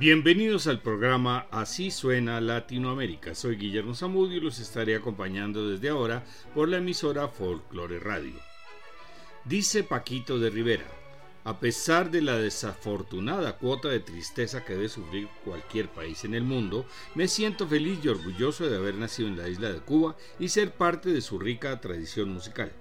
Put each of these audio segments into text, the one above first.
Bienvenidos al programa Así suena Latinoamérica. Soy Guillermo Zamudio y los estaré acompañando desde ahora por la emisora Folklore Radio. Dice Paquito de Rivera, a pesar de la desafortunada cuota de tristeza que debe sufrir cualquier país en el mundo, me siento feliz y orgulloso de haber nacido en la isla de Cuba y ser parte de su rica tradición musical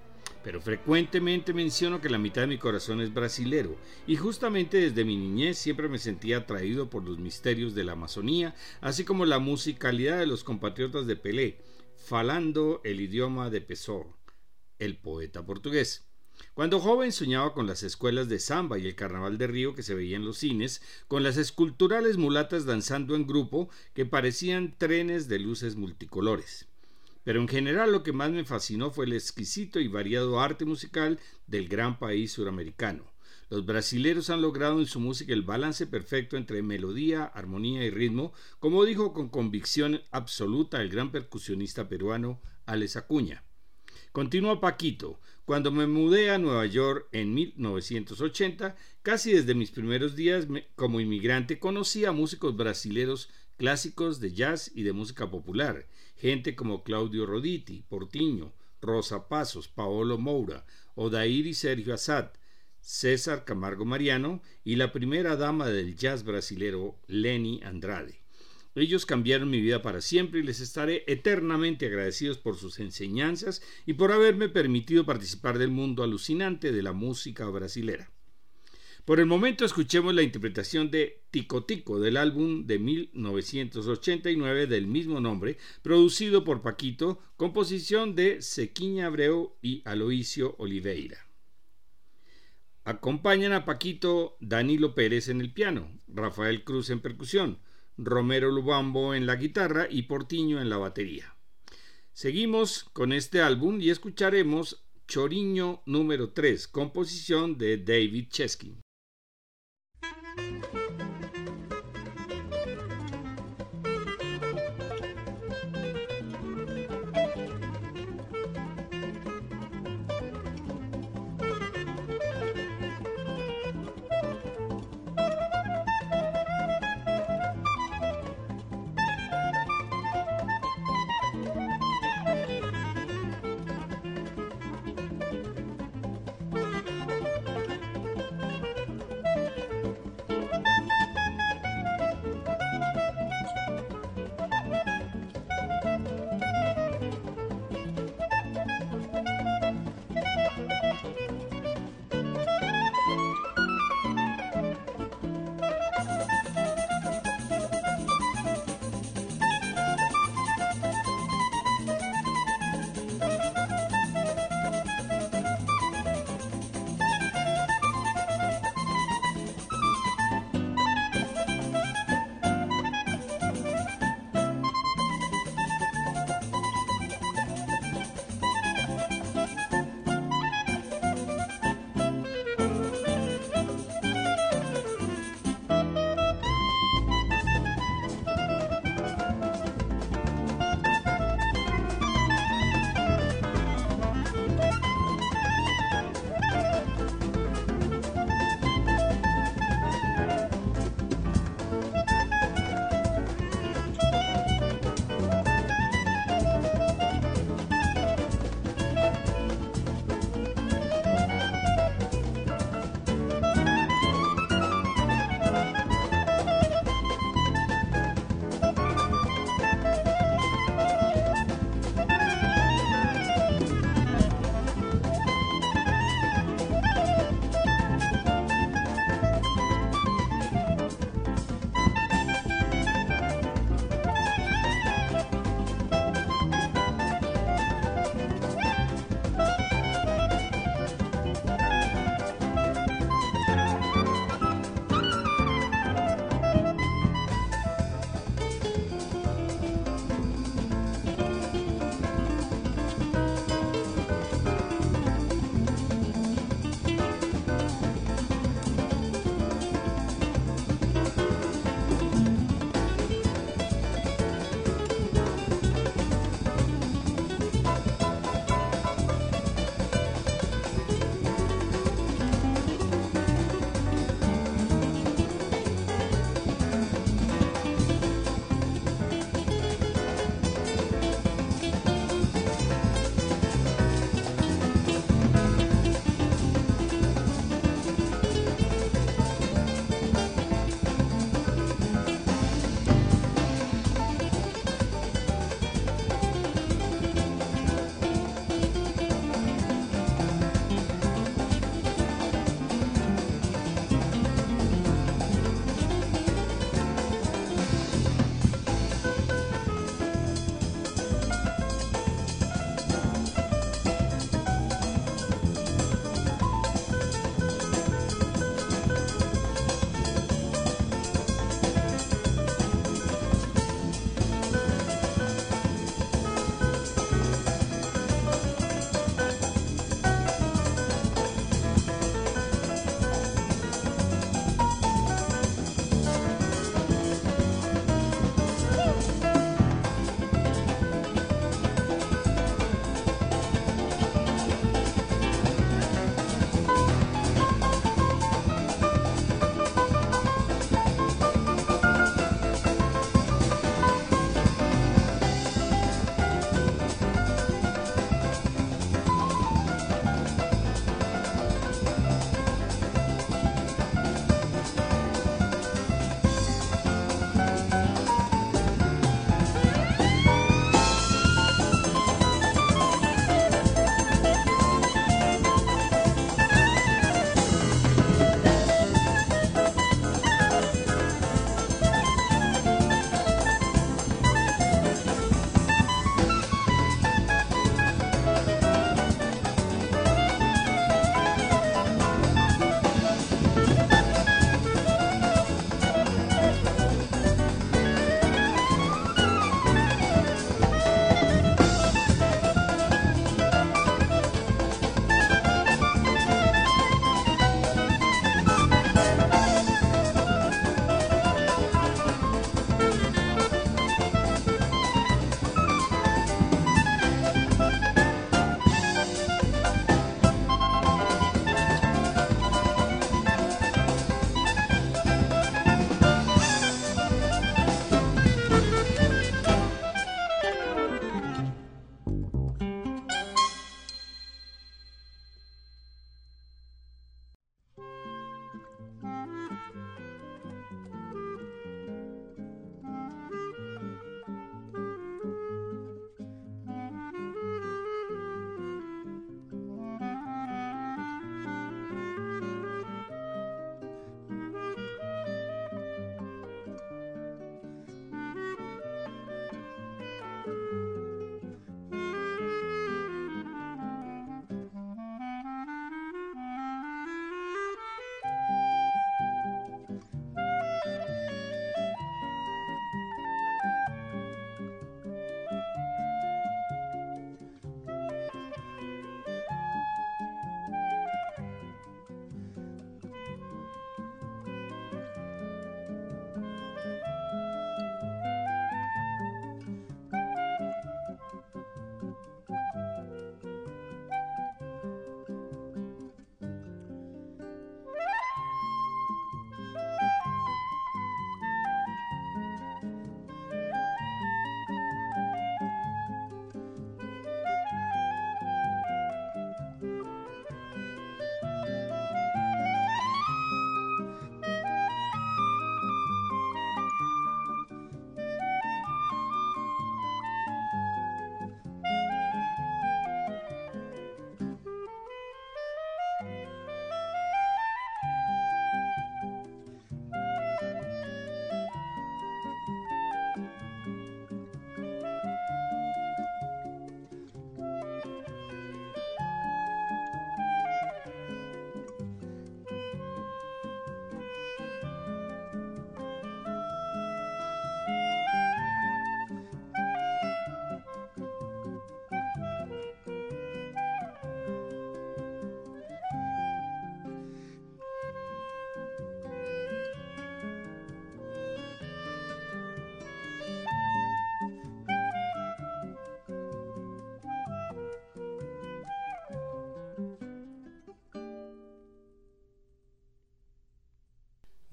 pero frecuentemente menciono que la mitad de mi corazón es brasilero, y justamente desde mi niñez siempre me sentía atraído por los misterios de la Amazonía, así como la musicalidad de los compatriotas de Pelé, falando el idioma de Pessoa, el poeta portugués. Cuando joven soñaba con las escuelas de samba y el carnaval de Río que se veía en los cines, con las esculturales mulatas danzando en grupo que parecían trenes de luces multicolores. Pero en general lo que más me fascinó fue el exquisito y variado arte musical del gran país suramericano. Los brasileros han logrado en su música el balance perfecto entre melodía, armonía y ritmo, como dijo con convicción absoluta el gran percusionista peruano Alex Acuña. Continúa Paquito. Cuando me mudé a Nueva York en 1980, casi desde mis primeros días como inmigrante conocí a músicos brasileros clásicos de jazz y de música popular, gente como Claudio Roditi, Portiño, Rosa Pasos, Paolo Moura, Odair y Sergio Assad, César Camargo Mariano y la primera dama del jazz brasilero, Lenny Andrade. Ellos cambiaron mi vida para siempre y les estaré eternamente agradecidos por sus enseñanzas y por haberme permitido participar del mundo alucinante de la música brasilera. Por el momento escuchemos la interpretación de Tico Tico del álbum de 1989 del mismo nombre, producido por Paquito, composición de Sequiña Abreu y Aloisio Oliveira. Acompañan a Paquito Danilo Pérez en el piano, Rafael Cruz en percusión, Romero Lubambo en la guitarra y Portiño en la batería. Seguimos con este álbum y escucharemos Choriño número 3, composición de David Cheskin.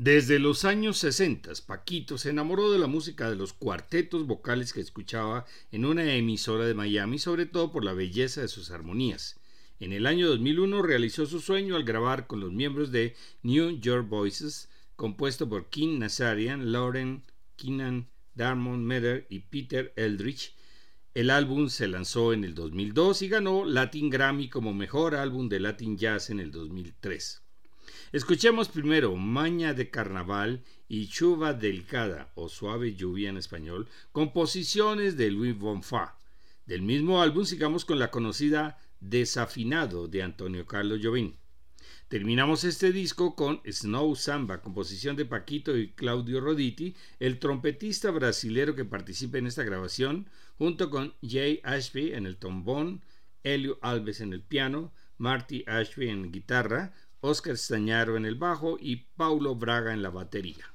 Desde los años 60, Paquito se enamoró de la música de los cuartetos vocales que escuchaba en una emisora de Miami, sobre todo por la belleza de sus armonías. En el año 2001 realizó su sueño al grabar con los miembros de New York Voices, compuesto por Kim Nazarian, Lauren Keenan, Darmon Metter y Peter Eldridge. El álbum se lanzó en el 2002 y ganó Latin Grammy como mejor álbum de Latin Jazz en el 2003. Escuchemos primero Maña de Carnaval y Chuva Delicada o Suave Lluvia en español, composiciones de Louis Bonfa. Del mismo álbum sigamos con la conocida Desafinado de Antonio Carlos Jobim. Terminamos este disco con Snow Samba, composición de Paquito y Claudio Roditi, el trompetista brasilero que participa en esta grabación, junto con Jay Ashby en el trombón, Helio Alves en el piano, Marty Ashby en guitarra, Oscar Stañaro en el bajo y Paulo Braga en la batería.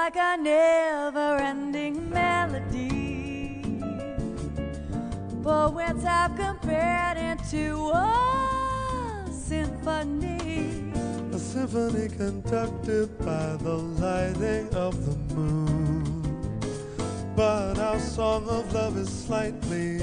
like a never-ending melody. But when time compared to a symphony, a symphony conducted by the lighting of the moon. But our song of love is slightly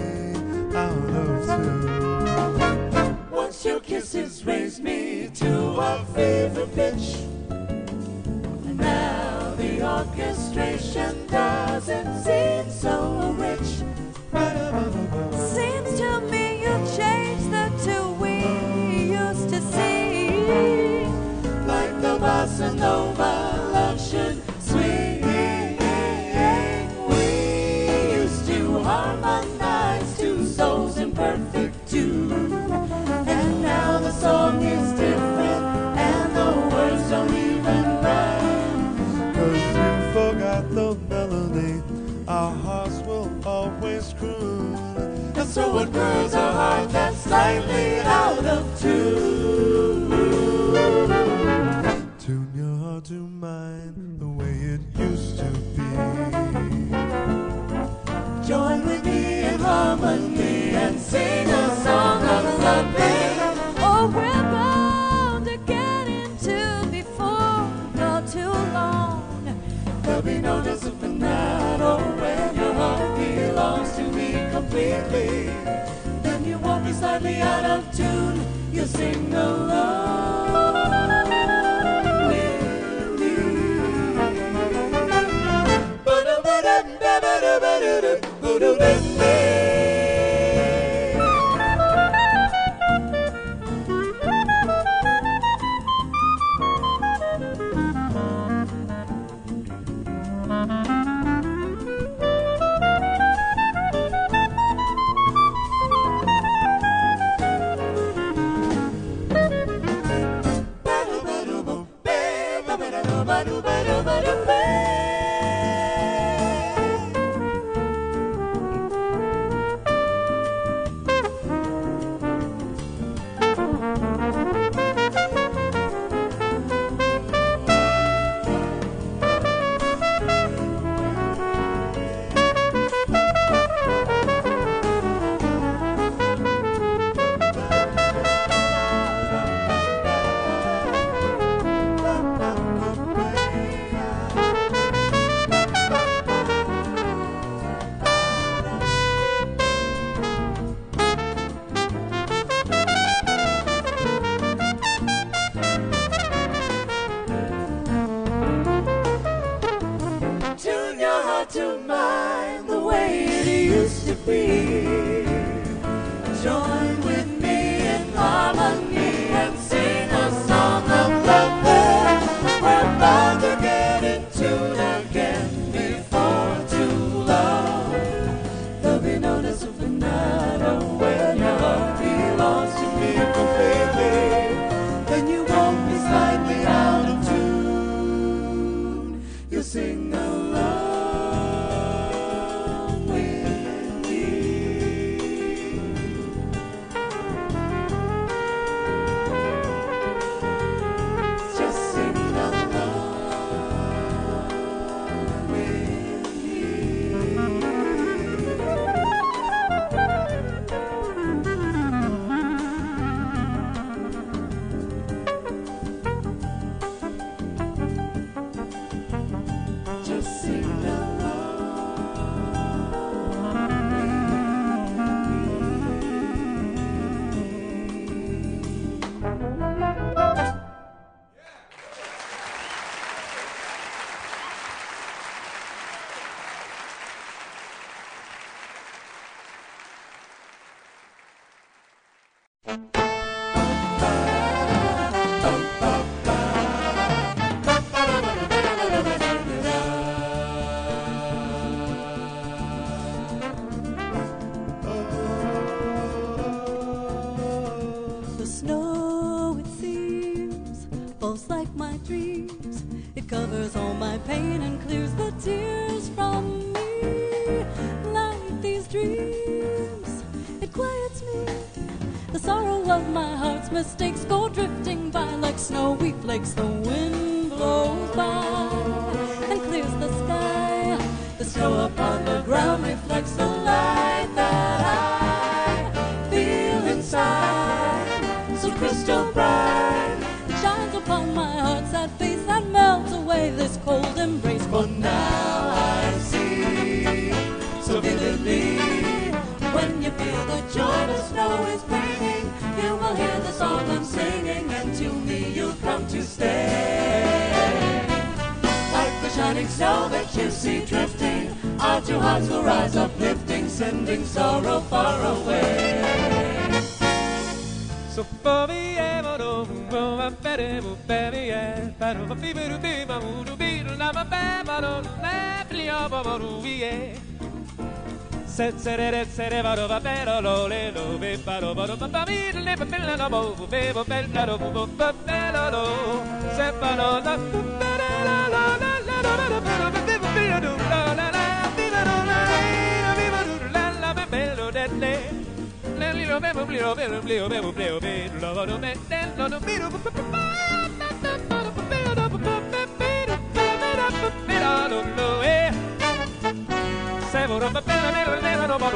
Several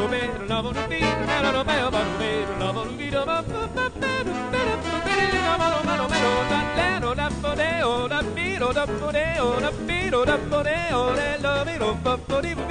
Oh, that beat, oh, that beat, oh, that beat, oh, that beat, oh, that beat, oh, that beat, oh, that beat, oh, that beat, oh, that beat, oh, that beat, oh, that beat, oh, that beat, oh, that beat, oh,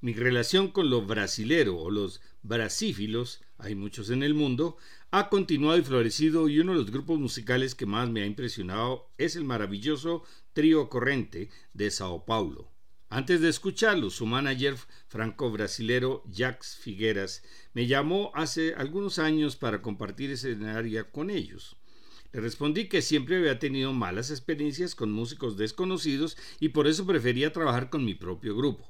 Mi relación con los brasileros o los brasífilos, hay muchos en el mundo, ha continuado y florecido y uno de los grupos musicales que más me ha impresionado es el maravilloso Trío Corrente de Sao Paulo. Antes de escucharlo, su manager franco-brasilero Jacques Figueras me llamó hace algunos años para compartir escenario con ellos. Le respondí que siempre había tenido malas experiencias con músicos desconocidos y por eso prefería trabajar con mi propio grupo.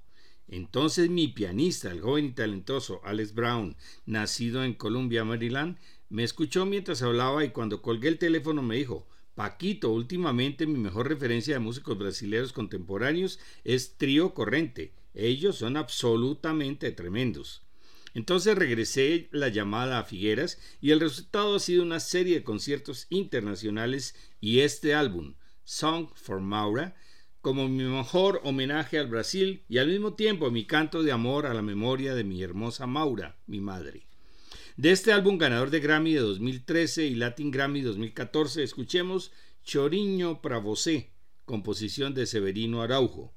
Entonces mi pianista, el joven y talentoso Alex Brown, nacido en Columbia, Maryland, me escuchó mientras hablaba y cuando colgué el teléfono me dijo, Paquito, últimamente mi mejor referencia de músicos brasileños contemporáneos es Trío Corrente. Ellos son absolutamente tremendos. Entonces regresé la llamada a Figueras y el resultado ha sido una serie de conciertos internacionales y este álbum, Song for Maura, como mi mejor homenaje al Brasil y al mismo tiempo mi canto de amor a la memoria de mi hermosa Maura, mi madre. De este álbum ganador de Grammy de 2013 y Latin Grammy 2014, escuchemos Choriño para Você, composición de Severino Araujo.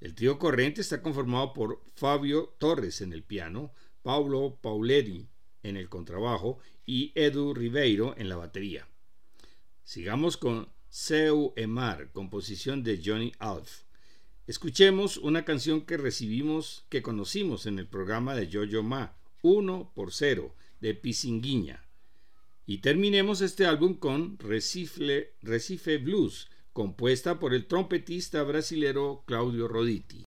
El trío Corriente está conformado por Fabio Torres en el piano, Paulo Pauleri en el contrabajo y Edu Ribeiro en la batería. Sigamos con Seu Emar, composición de Johnny Alf. Escuchemos una canción que recibimos, que conocimos en el programa de Jojo Ma, 1 por 0, de Pisinguiña. Y terminemos este álbum con Recife, Recife Blues, compuesta por el trompetista brasilero Claudio Roditi.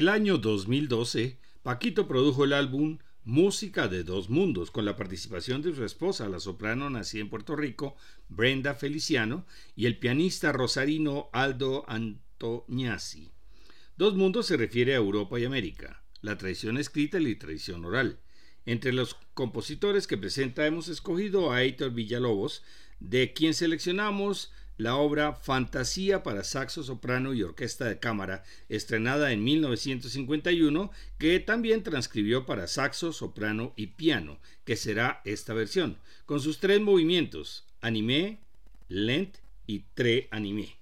El año 2012, Paquito produjo el álbum Música de Dos Mundos, con la participación de su esposa, la soprano nacida en Puerto Rico, Brenda Feliciano, y el pianista rosarino Aldo Antoñasi. Dos Mundos se refiere a Europa y América, la tradición escrita y la tradición oral. Entre los compositores que presenta hemos escogido a Heitor Villalobos, de quien seleccionamos la obra Fantasía para saxo, soprano y orquesta de cámara, estrenada en 1951, que también transcribió para saxo, soprano y piano, que será esta versión, con sus tres movimientos, animé, lent y tre animé.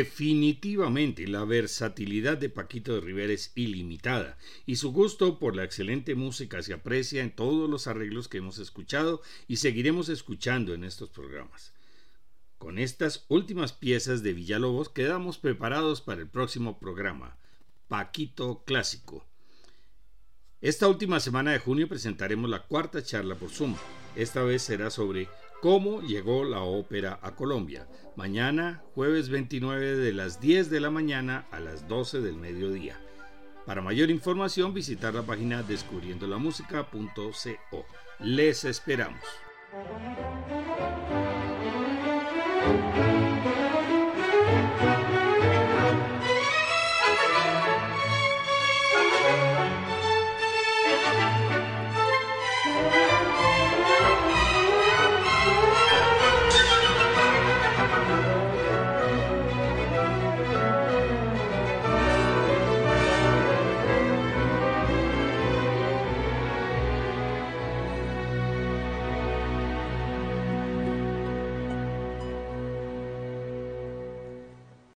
Definitivamente la versatilidad de Paquito de Rivera es ilimitada y su gusto por la excelente música se aprecia en todos los arreglos que hemos escuchado y seguiremos escuchando en estos programas. Con estas últimas piezas de Villalobos quedamos preparados para el próximo programa, Paquito Clásico. Esta última semana de junio presentaremos la cuarta charla por Zoom. Esta vez será sobre cómo llegó la ópera a Colombia. Mañana, jueves 29 de las 10 de la mañana a las 12 del mediodía. Para mayor información visitar la página descubriendolamusica.co. Les esperamos.